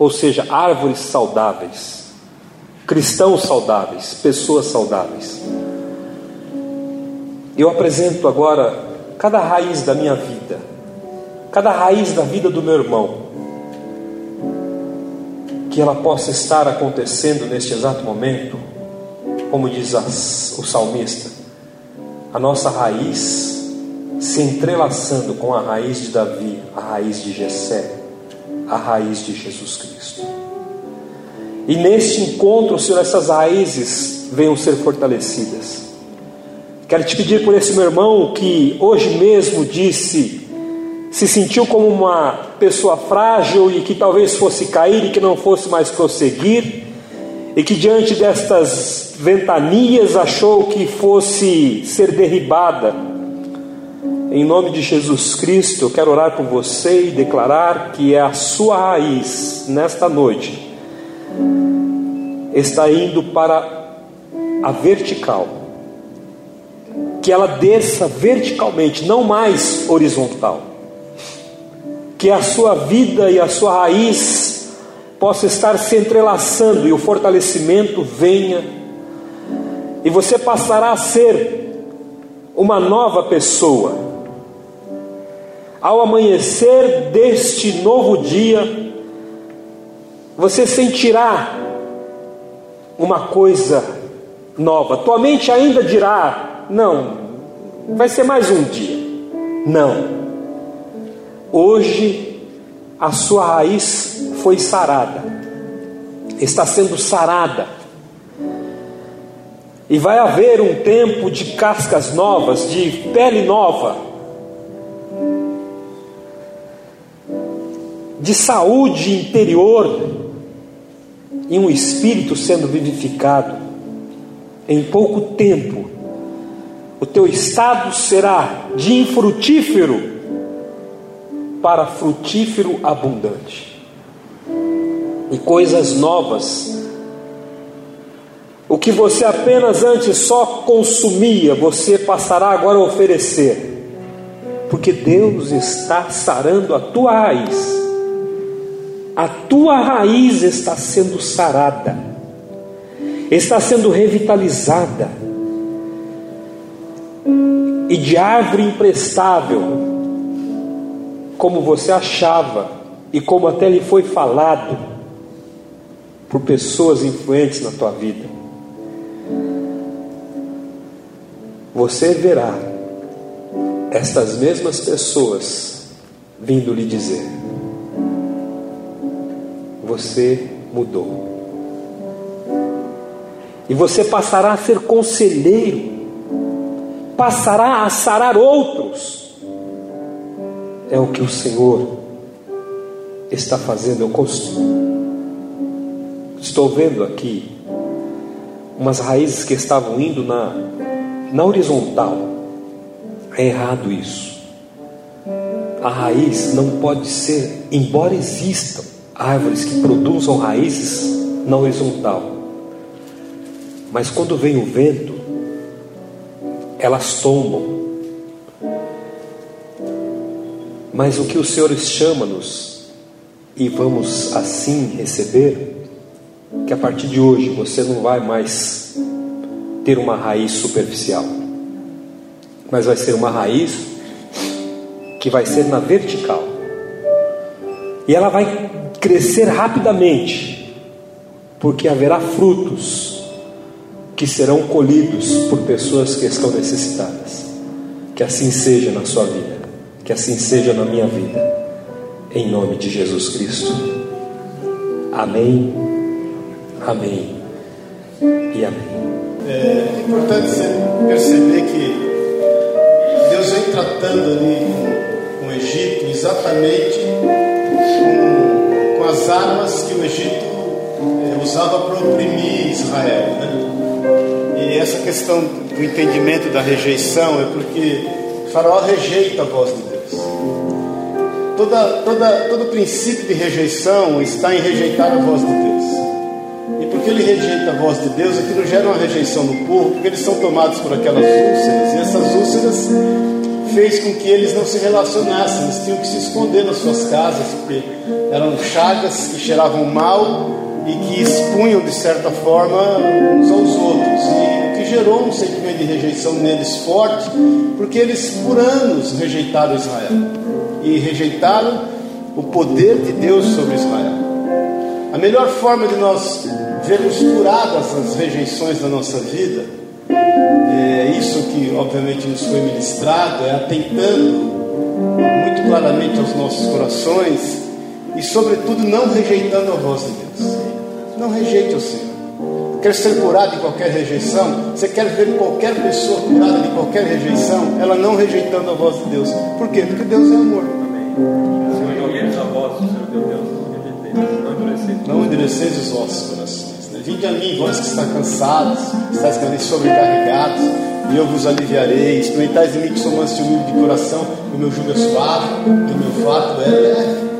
S1: ou seja, árvores saudáveis, cristãos saudáveis, pessoas saudáveis. Eu apresento agora cada raiz da minha vida cada raiz da vida do meu irmão, que ela possa estar acontecendo neste exato momento, como diz as, o salmista, a nossa raiz se entrelaçando com a raiz de Davi, a raiz de Jessé, a raiz de Jesus Cristo. E neste encontro, Senhor, essas raízes venham ser fortalecidas. Quero te pedir por esse meu irmão que hoje mesmo disse se sentiu como uma pessoa frágil e que talvez fosse cair e que não fosse mais prosseguir, e que diante destas ventanias achou que fosse ser derribada. Em nome de Jesus Cristo, eu quero orar por você e declarar que é a sua raiz nesta noite está indo para a vertical. Que ela desça verticalmente, não mais horizontal que a sua vida e a sua raiz possa estar se entrelaçando e o fortalecimento venha, e você passará a ser uma nova pessoa. Ao amanhecer deste novo dia, você sentirá uma coisa nova. Tua mente ainda dirá: não, vai ser mais um dia. Não. Hoje a sua raiz foi sarada, está sendo sarada. E vai haver um tempo de cascas novas, de pele nova, de saúde interior e um espírito sendo vivificado. Em pouco tempo, o teu estado será de infrutífero para frutífero abundante. E coisas novas. O que você apenas antes só consumia, você passará agora a oferecer. Porque Deus está sarando a tua raiz. A tua raiz está sendo sarada, está sendo revitalizada e de árvore imprestável, como você achava e como até lhe foi falado por pessoas influentes na tua vida. Você verá estas mesmas pessoas vindo lhe dizer: Você mudou. E você passará a ser conselheiro passará a sarar outros. É o que o Senhor está fazendo. Eu costumo. Estou vendo aqui umas raízes que estavam indo na, na horizontal. É errado isso. A raiz não pode ser, embora existam árvores que produzam raízes na horizontal, mas quando vem o vento, elas tombam. Mas o que o Senhor chama-nos, e vamos assim receber, que a partir de hoje você não vai mais ter uma raiz superficial, mas vai ser uma raiz que vai ser na vertical, e ela vai crescer rapidamente, porque haverá frutos que serão colhidos por pessoas que estão necessitadas. Que assim seja na sua vida, que assim seja na minha vida, em nome de Jesus Cristo. Amém, amém e amém.
S3: É importante perceber que Deus vem tratando ali com, o Egito exatamente com, com as armas que o Egito é, usava para oprimir Israel. Né? E essa questão do entendimento da rejeição é porque Faraó rejeita a voz de Deus. Toda, toda, todo princípio de rejeição está em rejeitar a voz de Deus. E porque ele rejeita a voz de Deus, aquilo gera uma rejeição no povo, porque eles são tomados por aquelas úlceras, e essas úlceras fez com que eles não se relacionassem, eles tinham que se esconder nas suas casas, porque eram chagas que cheiravam mal e que expunham de certa forma uns aos outros, e o que gerou um sentimento de rejeição neles forte, porque eles por anos rejeitaram Israel. E rejeitaram o poder de Deus sobre Israel. A melhor forma de nós vermos curadas as rejeições da nossa vida, isso que obviamente nos foi ministrado, é atentando muito claramente aos nossos corações e, sobretudo, não rejeitando a voz de Deus. Não rejeite o Senhor. Quer ser curado de qualquer rejeição? Você quer ver qualquer pessoa curada de qualquer rejeição? Ela não rejeitando a voz de Deus. Por quê? Porque Deus é amor. Não endureceis os vossos corações. Né? Vinde a mim, vós que está cansados, estáis sobrecarregados, e eu vos aliviarei. Experimentais de mim que sou manso e humilde de coração, o meu jugo é suave, e o meu fato é leve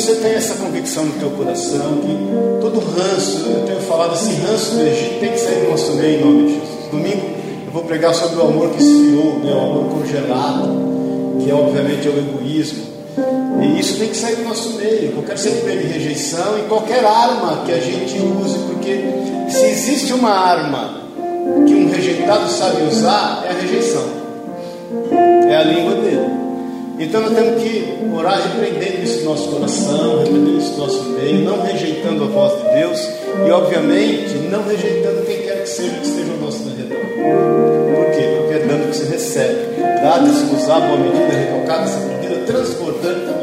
S3: você tem essa convicção no teu coração que todo ranço, eu tenho falado assim, ranço do Egito tem que sair do nosso meio em nome de Jesus. Domingo eu vou pregar sobre o amor que esfriou, né, o amor congelado, que é, obviamente é o egoísmo. E isso tem que sair do nosso meio, qualquer sentimento de rejeição e qualquer arma que a gente use, porque se existe uma arma que um rejeitado sabe usar, é a rejeição, é a língua dele. Então nós temos que orar repreendendo isso no nosso coração, repreendendo isso no nosso meio, não rejeitando a voz de Deus e, obviamente, não rejeitando quem quer que seja que esteja ao nosso redor. Por quê? Porque é dando que se recebe. Dado se usar boa medida, recalcada, essa medida transbordante